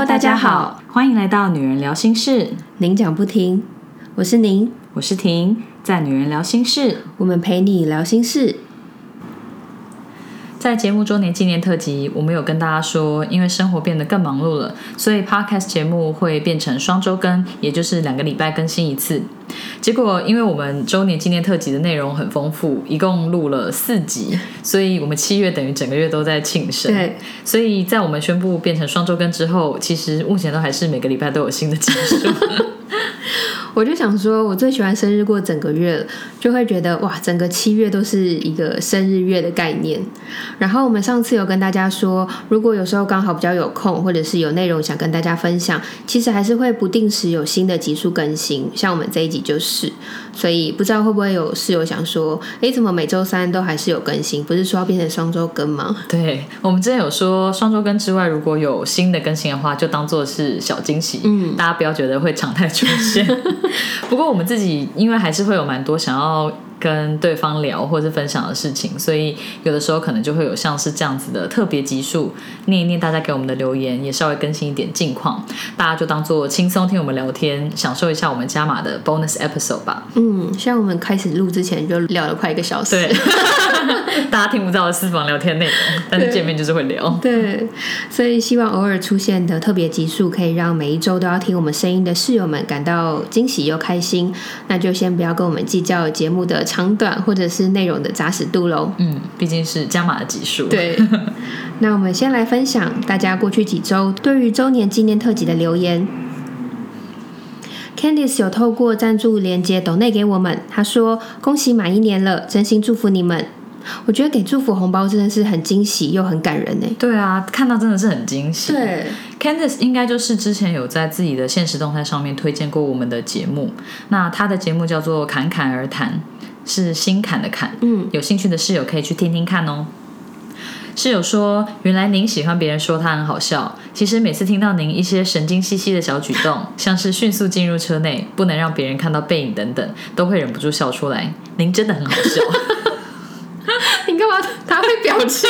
Hello，大家好，欢迎来到女人聊心事，您讲不停，我是您，我是婷，在女人聊心事，我们陪你聊心事。在节目周年纪念特辑，我们有跟大家说，因为生活变得更忙碌了，所以 Podcast 节目会变成双周更，也就是两个礼拜更新一次。结果，因为我们周年纪念特辑的内容很丰富，一共录了四集，所以我们七月等于整个月都在庆生。对，所以在我们宣布变成双周更之后，其实目前都还是每个礼拜都有新的集数。我就想说，我最喜欢生日过整个月了，就会觉得哇，整个七月都是一个生日月的概念。然后我们上次有跟大家说，如果有时候刚好比较有空，或者是有内容想跟大家分享，其实还是会不定时有新的集数更新。像我们这一集就是，所以不知道会不会有室友想说，哎，怎么每周三都还是有更新？不是说要变成双周更吗？对我们之前有说，双周更之外，如果有新的更新的话，就当做是小惊喜。嗯，大家不要觉得会常态出现。不过我们自己因为还是会有蛮多想要。跟对方聊或是分享的事情，所以有的时候可能就会有像是这样子的特别集数，念一念大家给我们的留言，也稍微更新一点近况，大家就当做轻松听我们聊天，享受一下我们加码的 bonus episode 吧。嗯，像我们开始录之前就聊了快一个小时，对，大家听不到的私房聊天内容，但是见面就是会聊。对，所以希望偶尔出现的特别集数，可以让每一周都要听我们声音的室友们感到惊喜又开心。那就先不要跟我们计较节目的。长短或者是内容的扎实度喽。嗯，毕竟是加码的集数。对，那我们先来分享大家过去几周对于周年纪念特辑的留言。Candice 有透过赞助连接抖内给我们，他说：“恭喜满一年了，真心祝福你们。”我觉得给祝福红包真的是很惊喜又很感人呢。对啊，看到真的是很惊喜。对，Candice 应该就是之前有在自己的现实动态上面推荐过我们的节目。那他的节目叫做《侃侃而谈》，是心坎的坎。嗯，有兴趣的室友可以去听听看哦。室友说，原来您喜欢别人说他很好笑。其实每次听到您一些神经兮兮的小举动，像是迅速进入车内，不能让别人看到背影等等，都会忍不住笑出来。您真的很好笑。你干嘛？他会表情，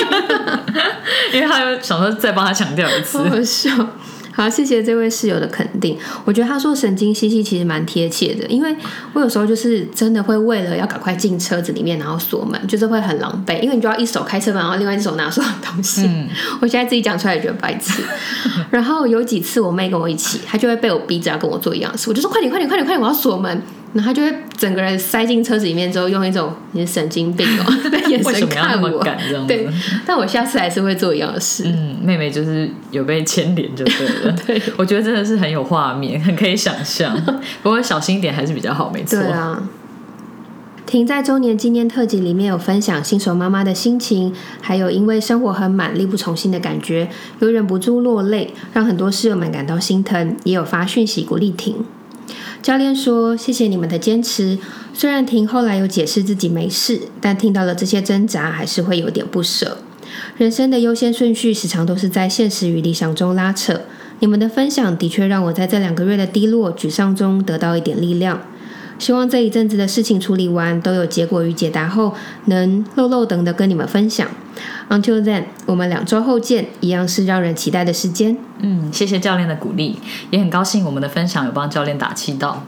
因为他又想说再帮他强调一次。好笑，好，谢谢这位室友的肯定。我觉得他说神经兮兮其实蛮贴切的，因为我有时候就是真的会为了要赶快进车子里面，然后锁门，就是会很狼狈，因为你就要一手开车门，然后另外一手拿所有东西。我现在自己讲出来也觉得白痴。然后有几次我妹跟我一起，她就会被我逼着要跟我做一样事，我就说快点快点快点快点，我要锁门。然后他就会整个人塞进车子里面之后，用一种你是神经病哦 的眼神看我。对，但我下次还是会做一样的事。嗯，妹妹就是有被牵连就对了。对，我觉得真的是很有画面，很可以想象。不过小心一点还是比较好，没错。对啊。停在周年纪念特辑里面有分享新手妈妈的心情，还有因为生活很满力不从心的感觉，有忍不住落泪，让很多室友们感到心疼，也有发讯息鼓励停。教练说：“谢谢你们的坚持。虽然婷后来有解释自己没事，但听到了这些挣扎，还是会有点不舍。人生的优先顺序时常都是在现实与理想中拉扯。你们的分享的确让我在这两个月的低落、沮丧中得到一点力量。希望这一阵子的事情处理完，都有结果与解答后，能漏漏等的跟你们分享。” Until then，我们两周后见，一样是让人期待的时间。嗯，谢谢教练的鼓励，也很高兴我们的分享有帮教练打气到。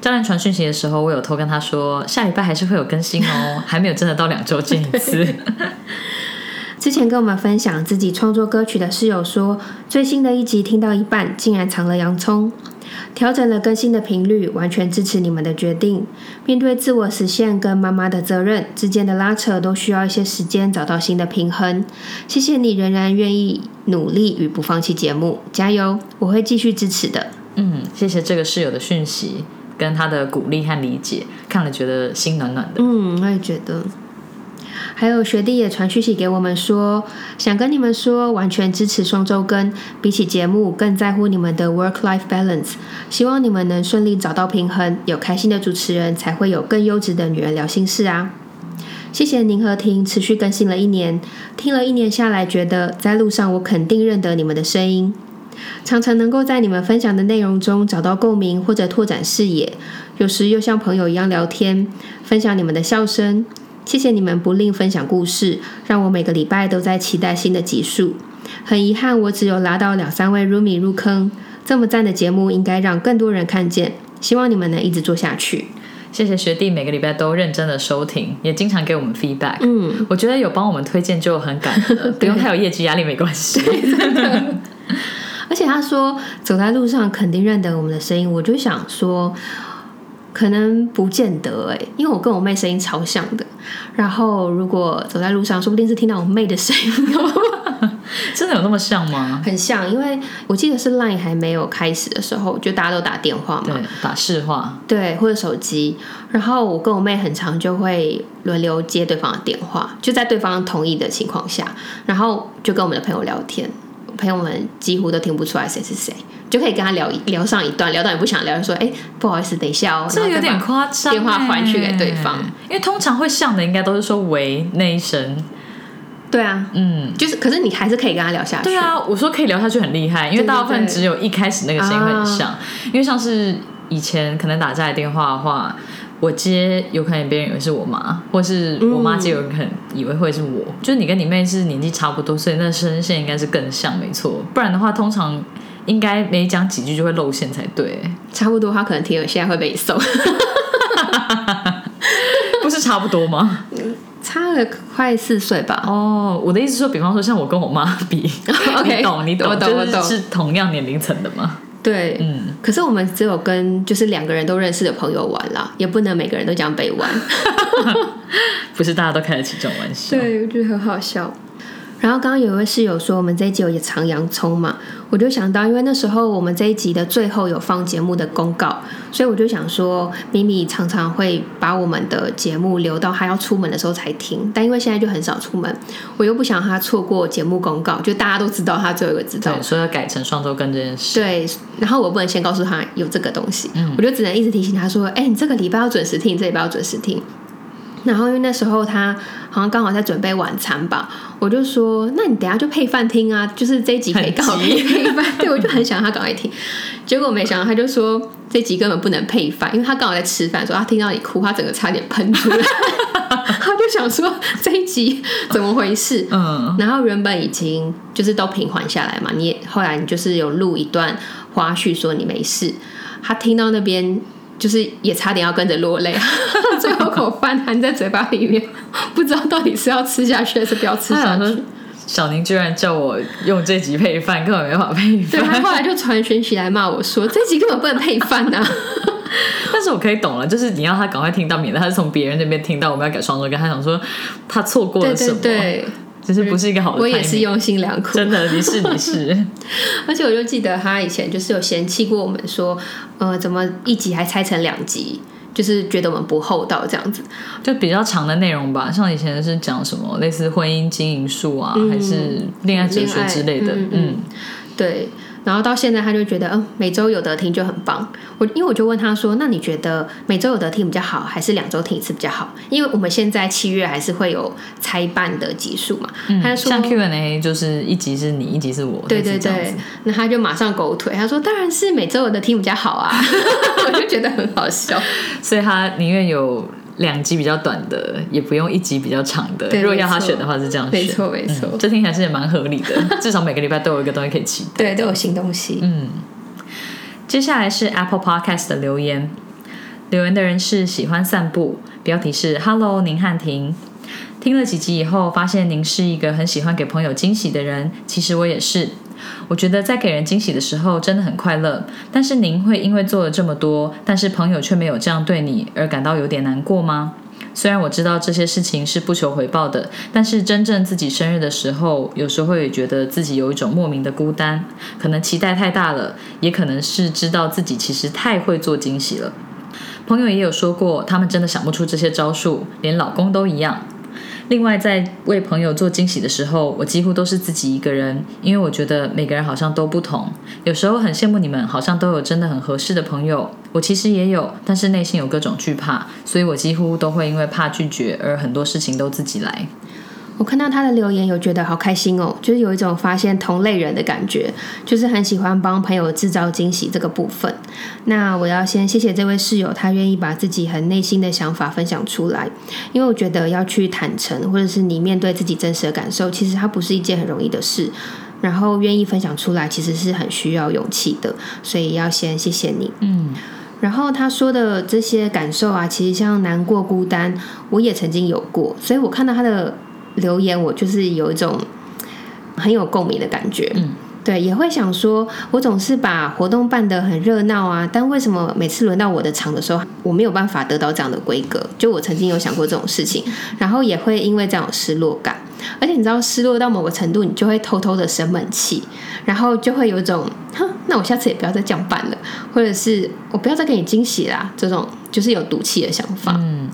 教练传讯息的时候，我有偷跟他说，下礼拜还是会有更新哦，还没有真的到两周见一次。之前跟我们分享自己创作歌曲的室友说，最新的一集听到一半，竟然藏了洋葱。调整了更新的频率，完全支持你们的决定。面对自我实现跟妈妈的责任之间的拉扯，都需要一些时间找到新的平衡。谢谢你仍然愿意努力与不放弃节目，加油！我会继续支持的。嗯，谢谢这个室友的讯息跟他的鼓励和理解，看了觉得心暖暖的。嗯，我也觉得。还有学弟也传讯息给我们说，想跟你们说，完全支持双周更，比起节目更在乎你们的 work-life balance，希望你们能顺利找到平衡，有开心的主持人，才会有更优质的女人聊心事啊！谢谢您和婷持续更新了一年，听了一年下来，觉得在路上我肯定认得你们的声音，常常能够在你们分享的内容中找到共鸣或者拓展视野，有时又像朋友一样聊天，分享你们的笑声。谢谢你们不吝分享故事，让我每个礼拜都在期待新的集数。很遗憾我只有拉到两三位 roomie 入坑，这么赞的节目应该让更多人看见，希望你们能一直做下去。谢谢学弟每个礼拜都认真的收听，也经常给我们 feedback。嗯，我觉得有帮我们推荐就很感恩，不用太有业绩压力没关系。而且他说走在路上肯定认得我们的声音，我就想说，可能不见得哎，因为我跟我妹声音超像的。然后如果走在路上，说不定是听到我妹的声音哦。真的有那么像吗？很像，因为我记得是 Line 还没有开始的时候，就大家都打电话嘛，对，打市话，对，或者手机。然后我跟我妹很常就会轮流接对方的电话，就在对方同意的情况下，然后就跟我们的朋友聊天，朋友们几乎都听不出来谁是谁，就可以跟他聊聊上一段，聊到你不想聊，就说哎，不好意思，等一下哦，这有点夸张，电话还去给对方，因为通常会像的应该都是说喂那一声。对啊，嗯，就是，可是你还是可以跟他聊下去。对啊，我说可以聊下去很厉害，因为大部分只有一开始那个声音会很像。因为像是以前可能打家里电话的话，我接有可能别人以为是我妈，或是我妈接有可能以为会是我。就是你跟你妹是年纪差不多，所以那声线应该是更像，没错。不然的话，通常应该没讲几句就会露馅才对。差不多，他可能听了现在会被送。不是差不多吗？差了快四岁吧。哦，我的意思说，比方说像我跟我妈比，你懂你懂，我懂是同样年龄层的吗？对，嗯。可是我们只有跟就是两个人都认识的朋友玩啦，也不能每个人都这样被玩。不是大家都开得起这种玩笑。对，我觉得很好笑。然后刚刚有一位室友说，我们这一集有藏洋葱嘛？我就想到，因为那时候我们这一集的最后有放节目的公告，所以我就想说，咪咪常常会把我们的节目留到他要出门的时候才听。但因为现在就很少出门，我又不想他错过节目公告，就大家都知道他最后一个知道，所以要改成双周更这件事。对，然后我不能先告诉他有这个东西，嗯我就只能一直提醒他说：“哎，你这个礼拜要准时听，这礼拜要准时听。”然后因为那时候他好像刚好在准备晚餐吧，我就说：“那你等下就配饭听啊，就是这一集可以好配配饭。”对，我就很想他赶快听。结果没想到他就说这集根本不能配饭，因为他刚好在吃饭，说他听到你哭，他整个差点喷出来。他就想说这一集怎么回事？嗯。然后原本已经就是都平缓下来嘛，你后来你就是有录一段花絮说你没事，他听到那边。就是也差点要跟着落泪，最后口饭含在嘴巴里面，不知道到底是要吃下去还是不要吃下去。小宁居然叫我用这集配饭，根本没法配饭。对他后来就传讯息来骂我说，这集根本不能配饭呐。但是我可以懂了，就是你要他赶快听到，免得他是从别人那边听到我们要改双周，跟他想说他错过了什么。其实不是一个好的。我也是用心良苦，真的，你是你是。而且我就记得他以前就是有嫌弃过我们说，呃，怎么一集还拆成两集，就是觉得我们不厚道这样子。就比较长的内容吧，像以前是讲什么类似婚姻经营术啊，还是恋爱哲学之类的，嗯，对。然后到现在，他就觉得，嗯，每周有得听就很棒。我因为我就问他说，那你觉得每周有得听比较好，还是两周听一次比较好？因为我们现在七月还是会有拆半的集数嘛。他说像 Q&A 就是一集是你，一集是我。对对对。那他就马上狗腿，他说当然是每周有的听比较好啊。我就觉得很好笑，所以他宁愿有。两集比较短的，也不用一集比较长的。如果要他选的话，是这样选。没错，没错。这听起来是也蛮合理的，至少每个礼拜都有一个东西可以期待。对，都有新东西。嗯。接下来是 Apple Podcast 的留言，留言的人是喜欢散步，标题是 “Hello，宁汉庭”。听了几集以后，发现您是一个很喜欢给朋友惊喜的人。其实我也是。我觉得在给人惊喜的时候真的很快乐，但是您会因为做了这么多，但是朋友却没有这样对你而感到有点难过吗？虽然我知道这些事情是不求回报的，但是真正自己生日的时候，有时候会觉得自己有一种莫名的孤单，可能期待太大了，也可能是知道自己其实太会做惊喜了。朋友也有说过，他们真的想不出这些招数，连老公都一样。另外，在为朋友做惊喜的时候，我几乎都是自己一个人，因为我觉得每个人好像都不同。有时候很羡慕你们，好像都有真的很合适的朋友。我其实也有，但是内心有各种惧怕，所以我几乎都会因为怕拒绝而很多事情都自己来。我看到他的留言，有觉得好开心哦，就是有一种发现同类人的感觉，就是很喜欢帮朋友制造惊喜这个部分。那我要先谢谢这位室友，他愿意把自己很内心的想法分享出来，因为我觉得要去坦诚，或者是你面对自己真实的感受，其实它不是一件很容易的事。然后愿意分享出来，其实是很需要勇气的，所以要先谢谢你。嗯然后他说的这些感受啊，其实像难过、孤单，我也曾经有过，所以我看到他的留言，我就是有一种很有共鸣的感觉。嗯，对，也会想说，我总是把活动办得很热闹啊，但为什么每次轮到我的场的时候，我没有办法得到这样的规格？就我曾经有想过这种事情，然后也会因为这样失落感，而且你知道，失落到某个程度，你就会偷偷的生闷气，然后就会有一种，哼，那我下次也不要再这样办了，或者是我不要再给你惊喜啦，这种就是有赌气的想法。嗯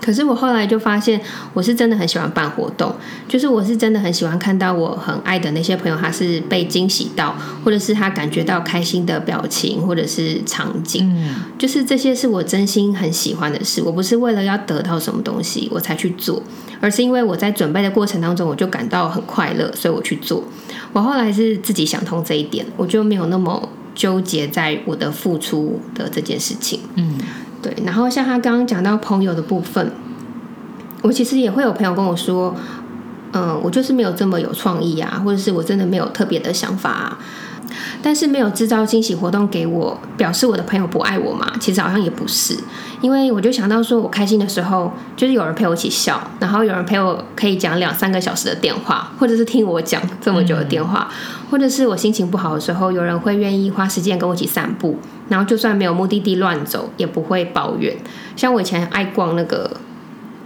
可是我后来就发现，我是真的很喜欢办活动，就是我是真的很喜欢看到我很爱的那些朋友，他是被惊喜到，或者是他感觉到开心的表情，或者是场景，嗯就是这些是我真心很喜欢的事。我不是为了要得到什么东西我才去做，而是因为我在准备的过程当中，我就感到很快乐，所以我去做。我后来是自己想通这一点，我就没有那么纠结在我的付出的这件事情。嗯对，然后像他刚刚讲到朋友的部分，我其实也会有朋友跟我说，嗯，我就是没有这么有创意啊，或者是我真的没有特别的想法啊。但是没有制造惊喜活动给我，表示我的朋友不爱我嘛？其实好像也不是，因为我就想到说，我开心的时候，就是有人陪我一起笑，然后有人陪我可以讲两三个小时的电话，或者是听我讲这么久的电话，或者是我心情不好的时候，有人会愿意花时间跟我一起散步，然后就算没有目的地乱走，也不会抱怨。像我以前爱逛那个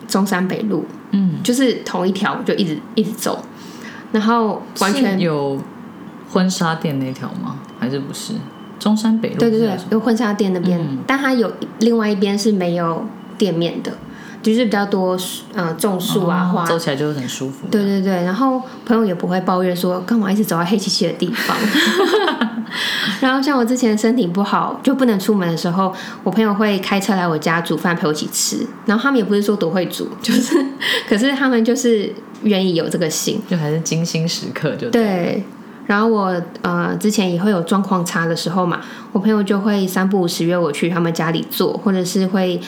中山北路，嗯，就是同一条就一直一直走，然后完全有婚纱店那条吗？还是不是？中山北路对对对有婚纱店那边，嗯但它有另外一边是没有店面的，就是比较多呃种树啊、花。哦走起来就很舒服。对对对，然后朋友也不会抱怨说干嘛一直走到黑漆漆的地方。然后像我之前身体不好就不能出门的时候，我朋友会开车来我家煮饭陪我一起吃。然后他们也不是说多会煮，就是可是他们就是愿意有这个心。就还是精心时刻就对，然后我呃之前也会有状况差的时候嘛，我朋友就会三不五时约我去他们家里做，或者是会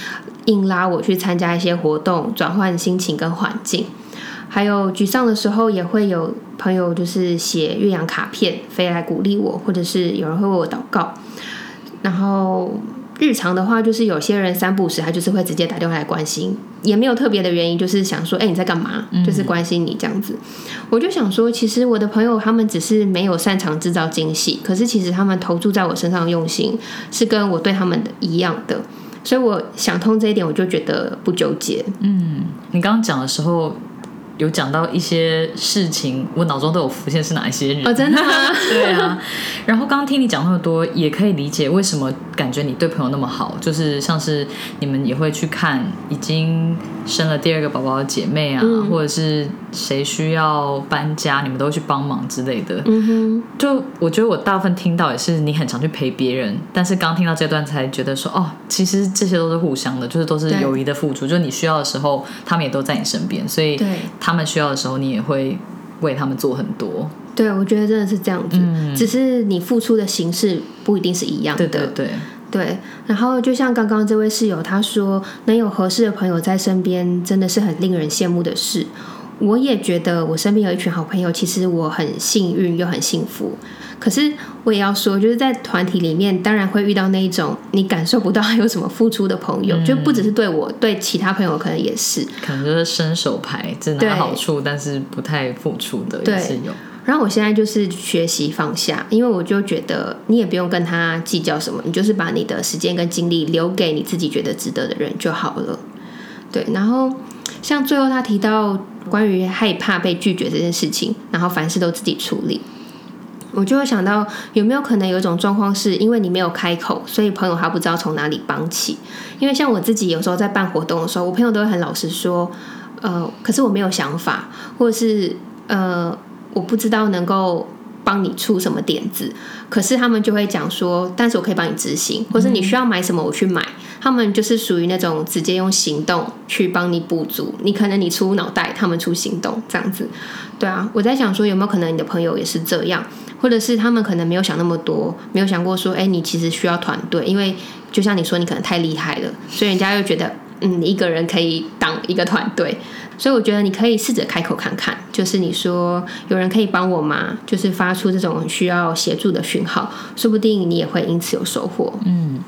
硬拉我去参加一些活动，转换心情跟环境。还有沮丧的时候，也会有朋友就是写岳阳卡片飞来鼓励我，或者是有人会为我祷告。然后日常的话，就是有些人三不时，他就是会直接打电话来关心，也没有特别的原因，就是想说，哎、你在干嘛？就是关心你这样子。我就想说，其实我的朋友他们只是没有擅长制造惊喜，可是其实他们投注在我身上的用心是跟我对他们的一样的，所以我想通这一点，我就觉得不纠结。嗯，你刚刚讲的时候有讲到一些事情，我脑中都有浮现是哪一些人。哦，真的吗？对啊，然后刚刚听你讲那么多，也可以理解为什么感觉你对朋友那么好，就是像是你们也会去看已经生了第二个宝宝的姐妹啊，嗯或者是谁需要搬家，你们都会去帮忙之类的。嗯哼，就我觉得我大部分听到也是你很常去陪别人，但是刚听到这段才觉得说哦，其实这些都是互相的，就是都是友谊的付出，就是你需要的时候，他们也都在你身边，所以对他们需要的时候，你也会为他们做很多。对，我觉得真的是这样子，嗯只是你付出的形式不一定是一样的。对对对，对，然后就像刚刚这位室友他说，能有合适的朋友在身边，真的是很令人羡慕的事。我也觉得我身边有一群好朋友，其实我很幸运又很幸福。可是我也要说，就是在团体里面，当然会遇到那一种你感受不到他有什么付出的朋友，就不只是对我，对其他朋友可能也是。可能就是伸手牌，只对拿好处，但是不太付出的对也是有。然后我现在就是学习放下，因为我就觉得你也不用跟他计较什么，你就是把你的时间跟精力留给你自己觉得值得的人就好了。对，然后像最后他提到关于害怕被拒绝这件事情，然后凡事都自己处理，我就会想到有没有可能有一种状况是因为你没有开口，所以朋友他不知道从哪里帮起。因为像我自己有时候在办活动的时候，我朋友都会很老实说，呃，可是我没有想法，或者是呃，我不知道能够帮你出什么点子，可是他们就会讲说，但是我可以帮你执行，或是你需要买什么，我去买。他们就是属于那种直接用行动去帮你补足，你可能你出脑袋，他们出行动这样子。对啊，我在想说有没有可能你的朋友也是这样，或者是他们可能没有想那么多，没有想过说，哎，你其实需要团队，因为就像你说，你可能太厉害了，所以人家又觉得，嗯，你一个人可以当一个团队。所以我觉得你可以试着开口看看，就是你说有人可以帮我吗？就是发出这种需要协助的讯号，说不定你也会因此有收获。嗯，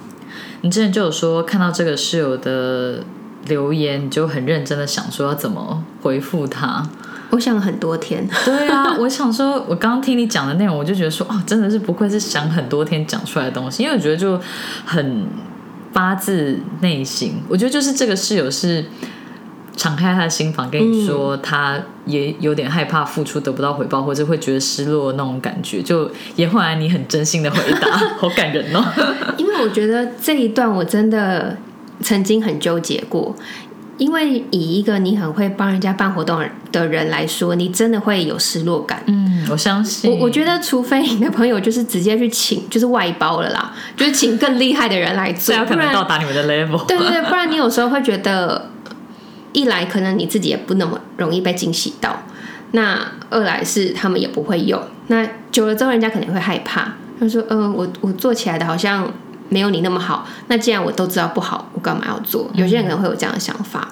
你之前就有说看到这个室友的留言，你就很认真的想说要怎么回复他。我想了很多天。对啊，我想说，我刚刚听你讲的内容，我就觉得说，哦，真的是不愧是想很多天讲出来的东西，因为我觉得就很发自内心。我觉得就是这个室友是敞开他的心房跟你说，他也有点害怕付出得不到回报，或者会觉得失落那种感觉，就也换来你很真心的回答，好感人哦。因为我觉得这一段我真的曾经很纠结过。因为以一个你很会帮人家办活动的人来说，你真的会有失落感。嗯，我相信。我我觉得，除非你的朋友就是直接去请，就是外包了啦，就是请更厉害的人来做，才可能到达你们的 level。对对对，不然你有时候会觉得，一来可能你自己也不那么容易被惊喜到，那二来是他们也不会用，那久了之后人家肯定会害怕，他说：“嗯，我我做起来的好像。”没有你那么好，那既然我都知道不好，我干嘛要做？有些人可能会有这样的想法，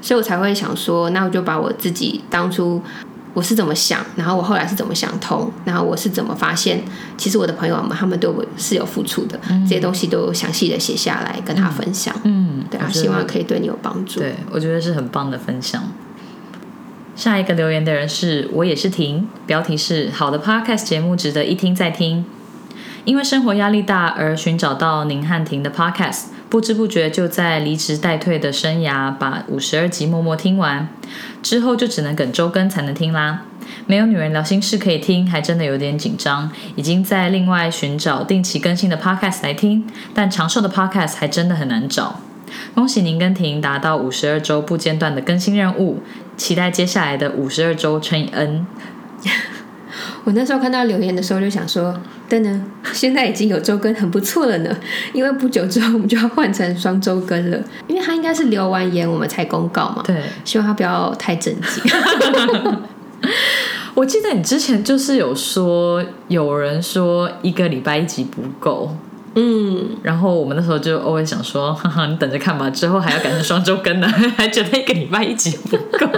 所以我才会想说，那我就把我自己当初我是怎么想，然后我后来是怎么想通，然后我是怎么发现，其实我的朋友们他们对我是有付出的，这些东西都详细的写下来跟他分享。嗯，对啊，希望可以对你有帮助。对，我觉得是很棒的分享。下一个留言的人是我也是婷，标题是好的 Podcast 节目值得一听再听。因为生活压力大而寻找到宁汉婷的 Podcast，不知不觉就在离职待退的生涯把五十二集默默听完，之后就只能等周更才能听啦。没有女人聊心事可以听，还真的有点紧张。已经在另外寻找定期更新的 Podcast 来听，但长寿的 Podcast 还真的很难找。恭喜您跟婷达到五十二周不间断的更新任务，期待接下来的五十二周乘以 N。我那时候看到留言的时候，就想说：“等等，现在已经有周更，很不错了呢。因为不久之后我们就要换成双周更了。因为他应该是留完言我们才公告嘛。对，希望他不要太震惊。我记得你之前就是有说，有人说一个礼拜一集不够。嗯，然后我们那时候就偶尔想说：哈哈，你等着看吧，之后还要改成双周更呢，还觉得一个礼拜一集不够。”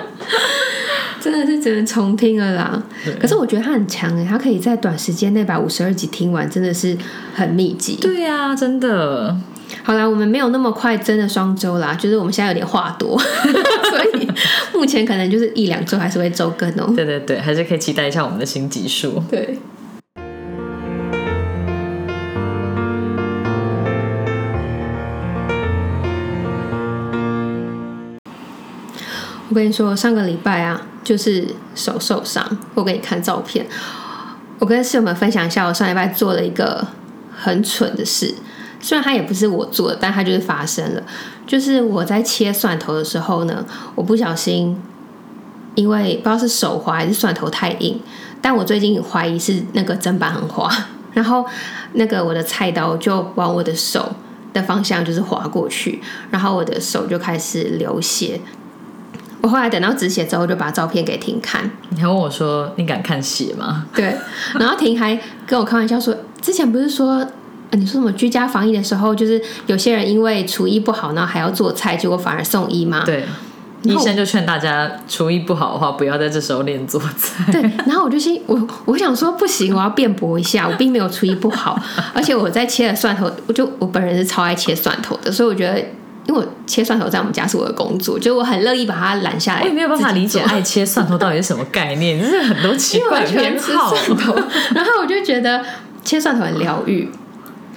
只能重听了啦。可是我觉得他很强哎，他可以在短时间内把五十二集听完，真的是很密集。对呀，真的。好啦，我们没有那么快真的双周啦，就是我们现在有点话多，所以目前可能就是一两周还是会周更哦。对对对，还是可以期待一下我们的新集数。对。我跟你说，上个礼拜啊。就是手受伤，我给你看照片。我跟室友们分享一下，我上礼拜做了一个很蠢的事。虽然它也不是我做的，但它就是发生了。就是我在切蒜头的时候呢，我不小心，因为不知道是手滑还是蒜头太硬，但我最近怀疑是那个砧板很滑，然后那个我的菜刀就往我的手的方向就是划过去，然后我的手就开始流血。我后来等到止血之后，就把照片给婷看。你还问我说：“你敢看血吗？”对。然后婷还跟我开玩笑说：“之前不是说，你说什么居家防疫的时候，就是有些人因为厨艺不好，然后还要做菜，结果反而送医吗？”对。医生就劝大家，厨艺不好的话，不要在这时候练做菜。对。然后我就心我我想说，不行，我要辩驳一下，我并没有厨艺不好，而且我在切了蒜头，我就我本人是超爱切蒜头的，所以我觉得。因为我切蒜头在我们家是我的工作，就我很乐意把它揽下来。我也没有办法理解爱切蒜头到底是什么概念，就是很多奇怪的 偏好。然后我就觉得切蒜头很疗愈。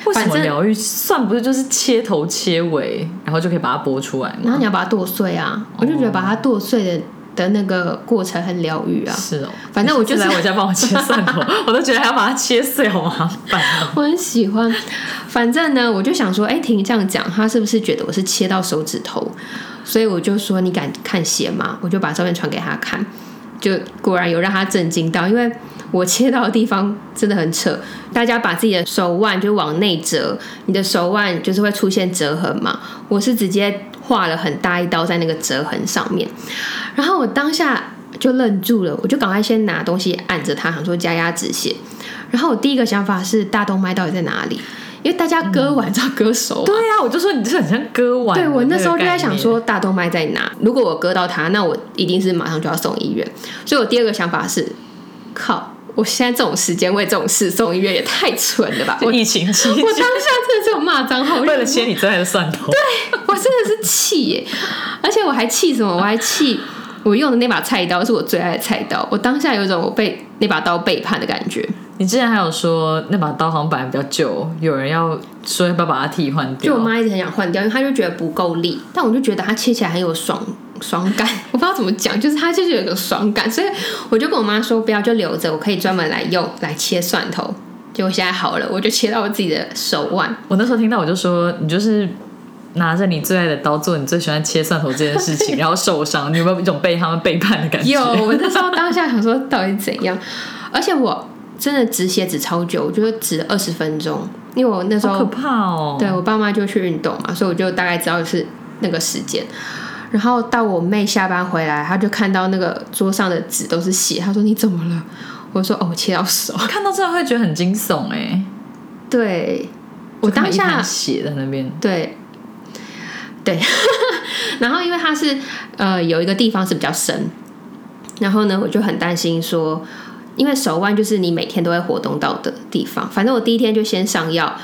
为什么疗愈？蒜不是就是切头切尾，然后就可以把它剥出来吗？然后你要把它剁碎啊！我就觉得把它剁碎的。的那个过程很疗愈啊，是哦，反正我就来我家帮我切蒜头，我都觉得还要把它切碎，好麻烦。我很喜欢，反正呢，我就想说，哎，婷这样讲，他是不是觉得我是切到手指头？所以我就说，你敢看血吗？我就把照片传给他看，就果然有让他震惊到，因为我切到的地方真的很扯。大家把自己的手腕就往内折，你的手腕就是会出现折痕嘛。我是直接。划了很大一刀在那个折痕上面，然后我当下就愣住了，我就赶快先拿东西按着它，想说加压止血。然后我第一个想法是大动脉到底在哪里？因为大家割完知道割手嘛。对啊，我就说你这很像割腕。对我那时候就在想说，大动脉在哪？如果我割到它，那我一定是马上就要送医院。所以我第二个想法是，靠，我现在这种时间为这种事送医院也太蠢了吧！我疫情期间，我当下真的是有骂脏话，为了切你最爱的蒜头。对我真的是气耶！而且我还气什么？我还气 我用的那把菜刀是我最爱的菜刀。我当下有一种我被那把刀背叛的感觉。你之前还有说那把刀好像本来比较旧，有人要说要不要把它替换掉？就我妈一直很想换掉，因为她就觉得不够力，但我就觉得它切起来很有爽爽感，我不知道怎么讲，就是它就是有一个爽感，所以我就跟我妈说不要就留着，我可以专门来用来切蒜头。结果现在好了，我就切到我自己的手腕。我那时候听到我就说，你就是拿着你最爱的刀做你最喜欢切蒜头这件事情，然后受伤，你有没有一种被他们背叛的感觉？有，我那时候当下想说到底怎样，而且我。真的止血止超久，我觉得止了二十分钟，因为我那时候可怕哦。对我爸妈就去运动嘛，所以我就大概知道是那个时间。然后到我妹下班回来，她就看到那个桌上的纸都是血，她说你怎么了？我说哦，切到手。看到这样会觉得很惊悚哎。对，我当下血在那边。对，对。然后因为它是呃有一个地方是比较深，然后呢我就很担心说。因为手腕就是你每天都会活动到的地方。反正我第一天就先上药，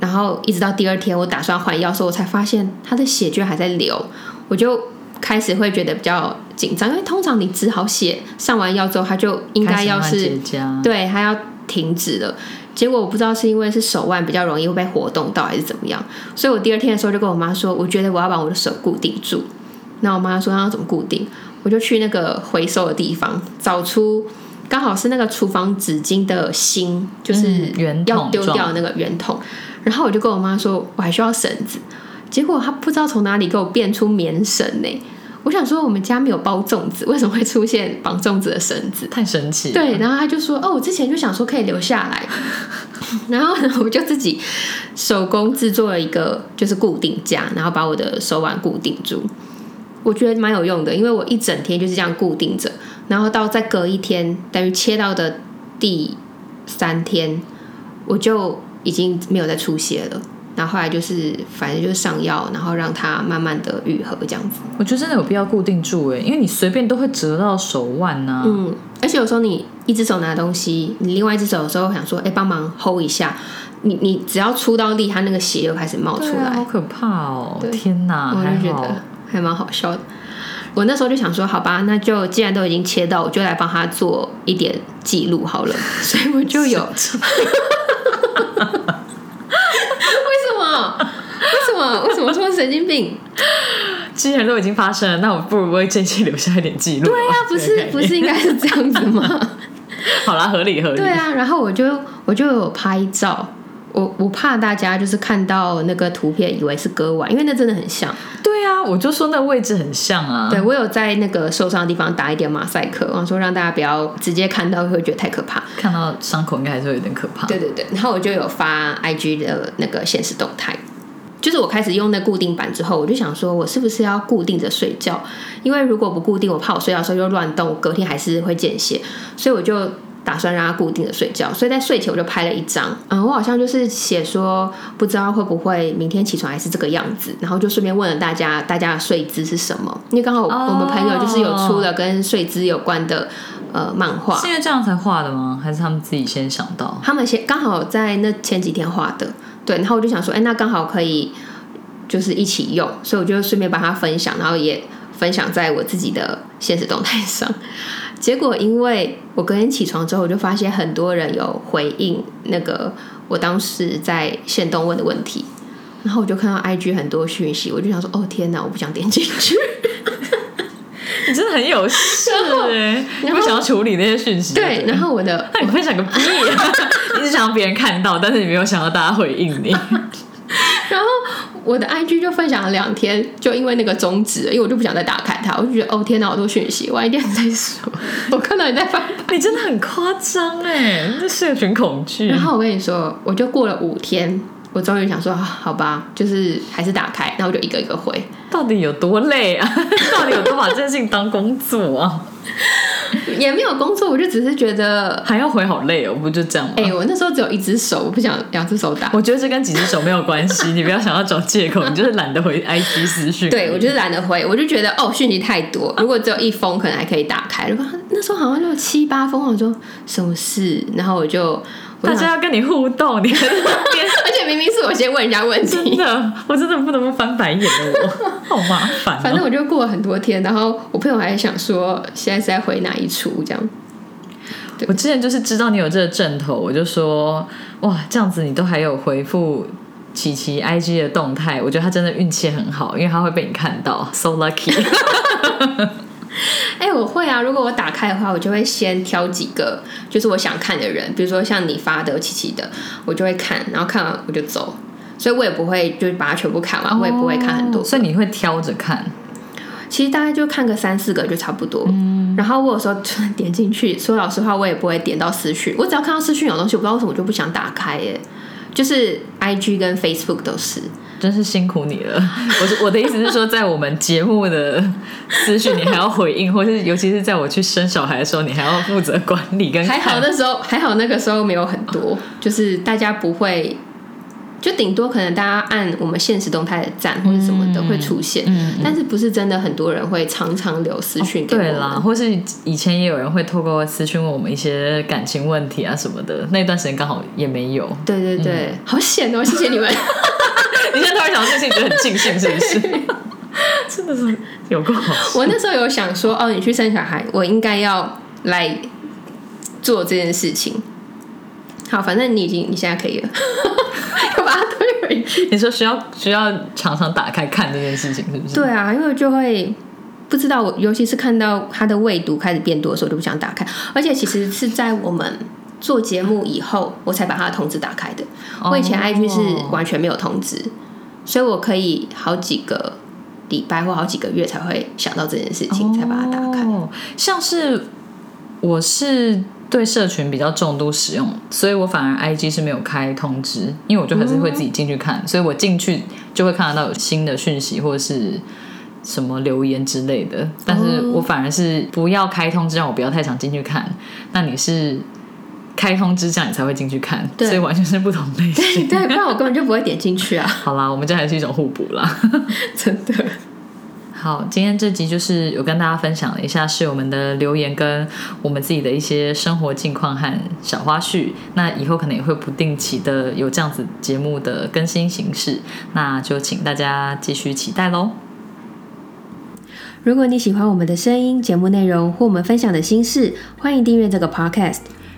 然后一直到第二天我打算换药时候，我才发现他的血居然还在流，我就开始会觉得比较紧张。因为通常你只好写，上完药之后，它就应该要是对，它要停止了。结果我不知道是因为是手腕比较容易会被活动到，还是怎么样。所以我第二天的时候就跟我妈说，我觉得我要把我的手固定住。那我妈说要怎么固定？我就去那个回收的地方找出。刚好是那个厨房纸巾的芯，就是要丢掉那个圆筒。然后我就跟我妈说，我还需要绳子。结果他不知道从哪里给我变出棉绳呢。我想说，我们家没有包粽子，为什么会出现绑粽子的绳子？太神奇。对，然后他就说，哦，我之前就想说可以留下来。然后呢，我就自己手工制作了一个就是固定架，然后把我的手腕固定住。我觉得蛮有用的，因为我一整天就是这样固定着。然后到再隔一天，等于切到的第三天，我就已经没有再出血了。然后后来就是，反正就是上药，然后让它慢慢的愈合这样子。我觉得真的有必要固定住哎，因为你随便都会折到手腕呐。嗯，而且有时候你一只手拿东西，你另外一只手的时候想说，哎，帮忙 hold 一下，你你只要出到力，它那个血又开始冒出来，好可怕哦！天哪，我就觉得还蛮好笑的。我那时候就想说，好吧，那就既然都已经切到，我就来帮他做一点记录好了。所以我就有，么？为什么？为什么说神经病？既然都已经发生了，那我不如为这期留下一点记录。对啊，不是不是应该是这样子吗？好啦，合理合理。对啊，然后我就我就有拍照。我我怕大家就是看到那个图片以为是割腕，因为那真的很像。对啊，我就说那位置很像啊。对我有在那个受伤的地方打一点马赛克，我说让大家不要直接看到会觉得太可怕。看到伤口应该还是会有点可怕。对对对，然后我就有发 IG 的那个现实动态，就是我开始用那固定板之后，我就想说我是不是要固定着睡觉？因为如果不固定，我怕我睡觉的时候又乱动，隔天还是会见血，所以我就。打算让他固定的睡觉，所以在睡前我就拍了一张。嗯，我好像就是写说，不知道会不会明天起床还是这个样子，然后就顺便问了大家，大家的睡姿是什么？因为刚好我们朋友就是有出了跟睡姿有关的呃漫画，是因为这样才画的吗？还是他们自己先想到？他们先刚好在那前几天画的，对。然后我就想说，哎，那刚好可以就是一起用，所以我就顺便把它分享，然后也分享在我自己的现实动态上。结果，因为我隔天起床之后，我就发现很多人有回应那个我当时在线动问的问题，然后我就看到 IG 很多讯息，我就想说：“哦天哪，我不想点进去。”你真的很有事哎！你不想要处理那些讯息？对，然后我的那你分享个屁啊！你是想要别人看到，但是你没有想到大家回应你。我的 IG 就分享了两天，就因为那个终止，因为我就不想再打开它，我就觉得哦天哪，好多讯息，晚一点再说。我看到你在翻，你真的很夸张哎，这社群恐惧。然后我跟你说，我就过了五天，我终于想说，好吧，就是还是打开，然后我就一个一个回。到底有多累啊？到底有多把这件事情当工作啊？也没有工作，我就只是觉得，还要回好累哦，不就这样吗？哎、我那时候只有一只手，我不想两只手打。我觉得这跟几只手没有关系，你不要想要找借口，你就是懒得回 IG 私讯。对，我就是懒得回，我就觉得哦，讯息太多，如果只有一封，可能还可以打开。如果那时候好像就七八封，我说什么事，然后我就，大家要跟你互动，你而且明明是我先问人家问题，真的，我真的不能不翻白眼了，我好麻烦、哦。反正我就过了很多天，然后我朋友还想说现在是在回哪一出这样。我之前就是知道你有这个阵头，我就说哇，这样子你都还有回复琪琪 IG 的动态，我觉得他真的运气很好，因为他会被你看到，so lucky。哎、我会啊！如果我打开的话，我就会先挑几个，就是我想看的人，比如说像你发的、琪琪的，我就会看，然后看完我就走，所以我也不会就是把它全部看完，我也不会看很多哦。所以你会挑着看。其实大概就看个三四个就差不多。嗯然后我有时候突然点进去，说老实话，我也不会点到私讯，我只要看到私讯有东西，我不知道为什么我就不想打开耶。就是 I G 跟 Facebook 都是，真是辛苦你了。我是我的意思是说，在我们节目的资讯，你还要回应，或是尤其是在我去生小孩的时候，你还要负责管理跟还好。那时候还好那个时候没有很多，就是大家不会，就顶多可能大家按我们现实动态的赞或者什么的会出现，嗯但是不是真的很多人会常常留私讯给我们。对啦，或是以前也有人会透过私讯问我们一些感情问题啊什么的，那段时间刚好也没有。对对对，好险哦！谢谢你们。你现在突然想到这件事情，觉得很庆幸，是不是？真的是有够好。我那时候有想说，哦，你去生小孩，我应该要来做这件事情。好，反正你已经你现在可以了，要把它推回去。你说需要需要常常打开看这件事情，是不是？对啊，因为就会不知道我，尤其是看到它的未读开始变多的时候，就不想打开。而且其实是在我们做节目以后，我才把它的通知打开的。我以前 IG 是完全没有通知，所以我可以好几个礼拜或好几个月才会想到这件事情，才把它打开。哦，像是我是对社群比较重度使用，所以我反而 IG 是没有开通知，因为我就还是会自己进去看，所以我进去就会看得到有新的讯息或者是。什么留言之类的，但是我反而是不要开通知，让我不要太想进去看。那你是开通知，这样你才会进去看，所以完全是不同类型。对，不然我根本就不会点进去啊！好啦，我们这还是一种互补啦。真的。好，今天这集就是有跟大家分享了一下是我们的留言跟我们自己的一些生活近况和小花絮。那以后可能也会不定期的有这样子节目的更新形式，那就请大家继续期待喽。如果你喜欢我们的声音、节目内容或我们分享的心事，欢迎订阅这个 podcast。